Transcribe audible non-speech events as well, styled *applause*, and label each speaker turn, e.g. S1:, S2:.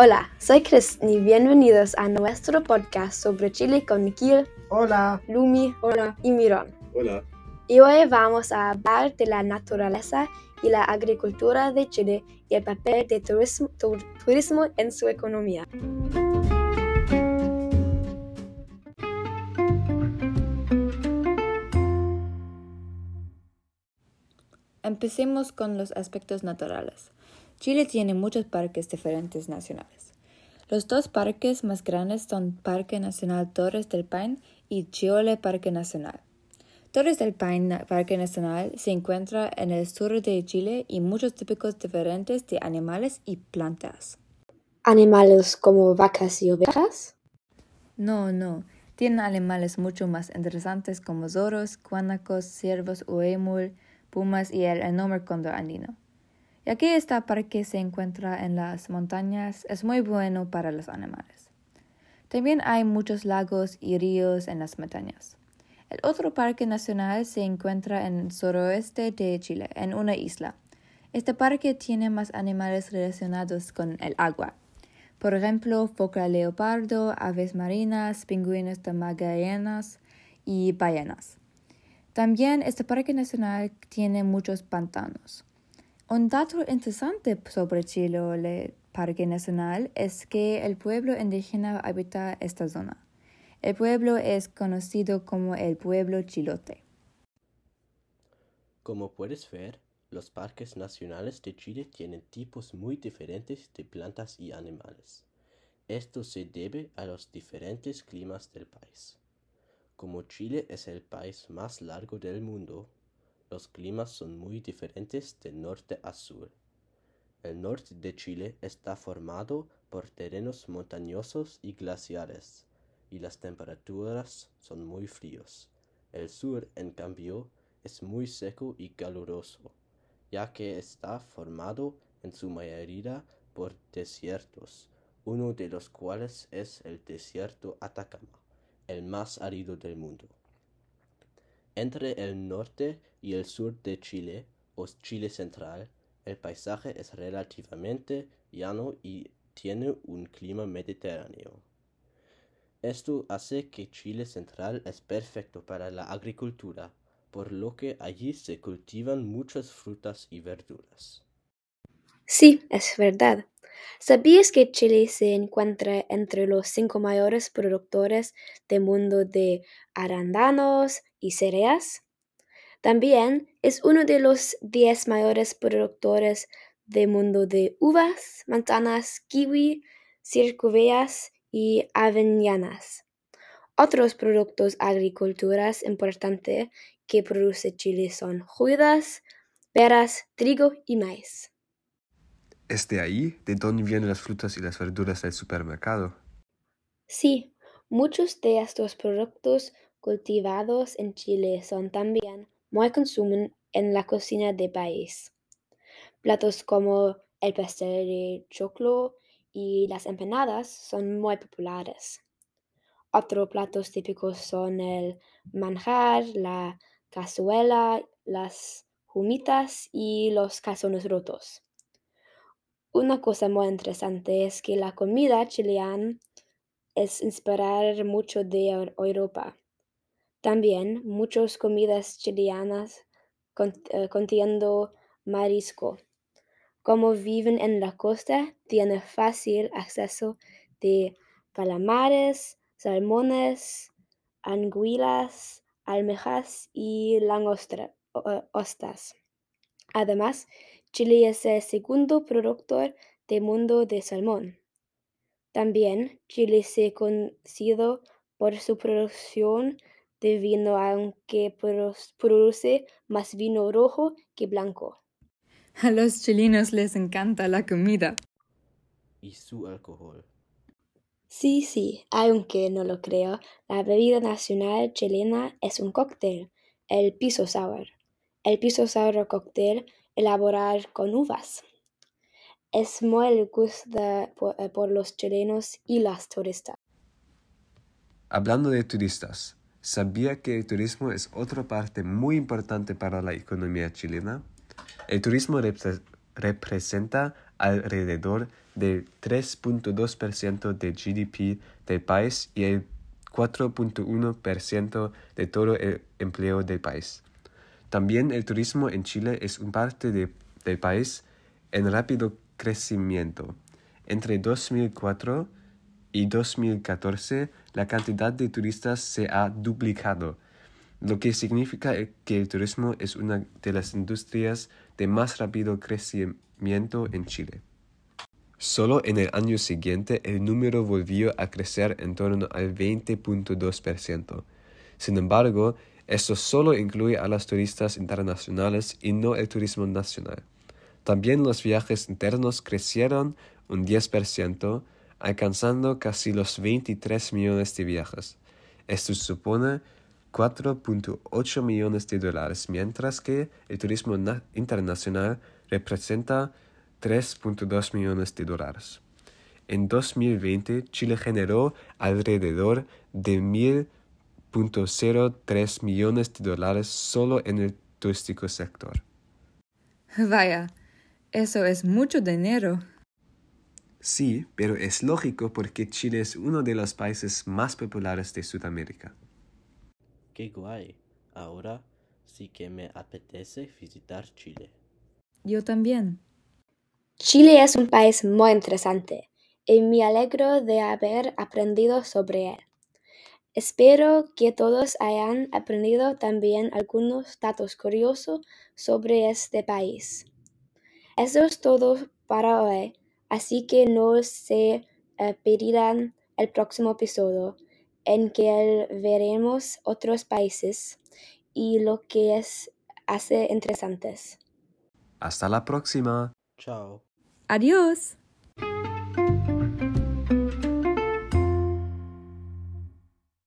S1: Hola, soy Chris y bienvenidos a nuestro podcast sobre Chile con Nikhil,
S2: Hola.
S1: Lumi
S2: Hola.
S1: y Mirón.
S3: Hola.
S1: Y hoy vamos a hablar de la naturaleza y la agricultura de Chile y el papel del turismo, tu- turismo en su economía.
S4: Empecemos con los aspectos naturales. Chile tiene muchos parques diferentes nacionales. Los dos parques más grandes son Parque Nacional Torres del Paine y Chiole Parque Nacional. Torres del Paine Parque Nacional se encuentra en el sur de Chile y muchos típicos diferentes de animales y plantas.
S1: Animales como vacas y ovejas.
S4: No, no. Tienen animales mucho más interesantes como zorros, guanacos, ciervos, huemul, pumas y el enorme cóndor andino. Ya que este parque se encuentra en las montañas, es muy bueno para los animales. También hay muchos lagos y ríos en las montañas. El otro parque nacional se encuentra en el suroeste de Chile, en una isla. Este parque tiene más animales relacionados con el agua. Por ejemplo, foca leopardo, aves marinas, pingüinos de Magallanes y ballenas. También este parque nacional tiene muchos pantanos. Un dato interesante sobre Chile Parque Nacional es que el pueblo indígena habita esta zona. El pueblo es conocido como el pueblo chilote.
S3: Como puedes ver, los parques nacionales de Chile tienen tipos muy diferentes de plantas y animales. Esto se debe a los diferentes climas del país. Como Chile es el país más largo del mundo, los climas son muy diferentes de norte a sur. El norte de Chile está formado por terrenos montañosos y glaciares, y las temperaturas son muy fríos. El sur, en cambio, es muy seco y caluroso, ya que está formado en su mayoría por desiertos, uno de los cuales es el desierto Atacama, el más árido del mundo. Entre el norte y el sur de Chile, o Chile central, el paisaje es relativamente llano y tiene un clima mediterráneo. Esto hace que Chile central es perfecto para la agricultura, por lo que allí se cultivan muchas frutas y verduras.
S1: Sí, es verdad. ¿Sabías que Chile se encuentra entre los cinco mayores productores del mundo de arándanos y cereas? También es uno de los diez mayores productores del mundo de uvas, manzanas, kiwi, circuveas y avellanas. Otros productos agriculturas importantes que produce Chile son judías, peras, trigo y maíz.
S2: ¿Es de ahí de dónde vienen las frutas y las verduras del supermercado?
S1: Sí, muchos de estos productos cultivados en Chile son también muy consumidos en la cocina del país. Platos como el pastel de choclo y las empanadas son muy populares. Otros platos típicos son el manjar, la cazuela, las humitas y los calzones rotos. Una cosa muy interesante es que la comida chilena es inspirar mucho de Europa. También muchas comidas chilenas contiendo marisco. Como viven en la costa, tienen fácil acceso de calamares, salmones, anguilas, almejas y langostas. Además, Chile es el segundo productor del mundo de salmón. También Chile se conocido por su producción de vino, aunque produce más vino rojo que blanco. *laughs*
S4: A los chilenos les encanta la comida.
S3: Y su alcohol.
S1: Sí, sí, aunque no lo creo, la bebida nacional chilena es un cóctel, el piso sour. El piso sour cóctel elaborar con uvas. Es muy gusto por, por los chilenos y las turistas.
S2: Hablando de turistas, ¿sabía que el turismo es otra parte muy importante para la economía chilena? El turismo repre- representa alrededor del 3.2% del GDP del país y el 4.1% de todo el empleo del país. También el turismo en Chile es un parte de- del país en rápido crecimiento. Entre 2004 y 2014, la cantidad de turistas se ha duplicado, lo que significa que el turismo es una de las industrias de más rápido crecimiento en Chile. Solo en el año siguiente el número volvió a crecer en torno al 20.2%. Sin embargo, esto solo incluye a los turistas internacionales y no el turismo nacional. También los viajes internos crecieron un 10%, alcanzando casi los 23 millones de viajes. Esto supone 4.8 millones de dólares, mientras que el turismo na- internacional representa 3.2 millones de dólares. En 2020, Chile generó alrededor de 1.03 millones de dólares solo en el turístico sector.
S4: Vaya, eso es mucho dinero.
S2: Sí, pero es lógico porque Chile es uno de los países más populares de Sudamérica.
S3: ¡Qué guay! Ahora sí que me apetece visitar Chile.
S4: Yo también.
S1: Chile es un país muy interesante y me alegro de haber aprendido sobre él. Espero que todos hayan aprendido también algunos datos curiosos sobre este país. Eso es todo para hoy, así que no se eh, perderán el próximo episodio en que veremos otros países y lo que es hace interesantes.
S2: Hasta la próxima.
S3: Chao.
S4: Adiós.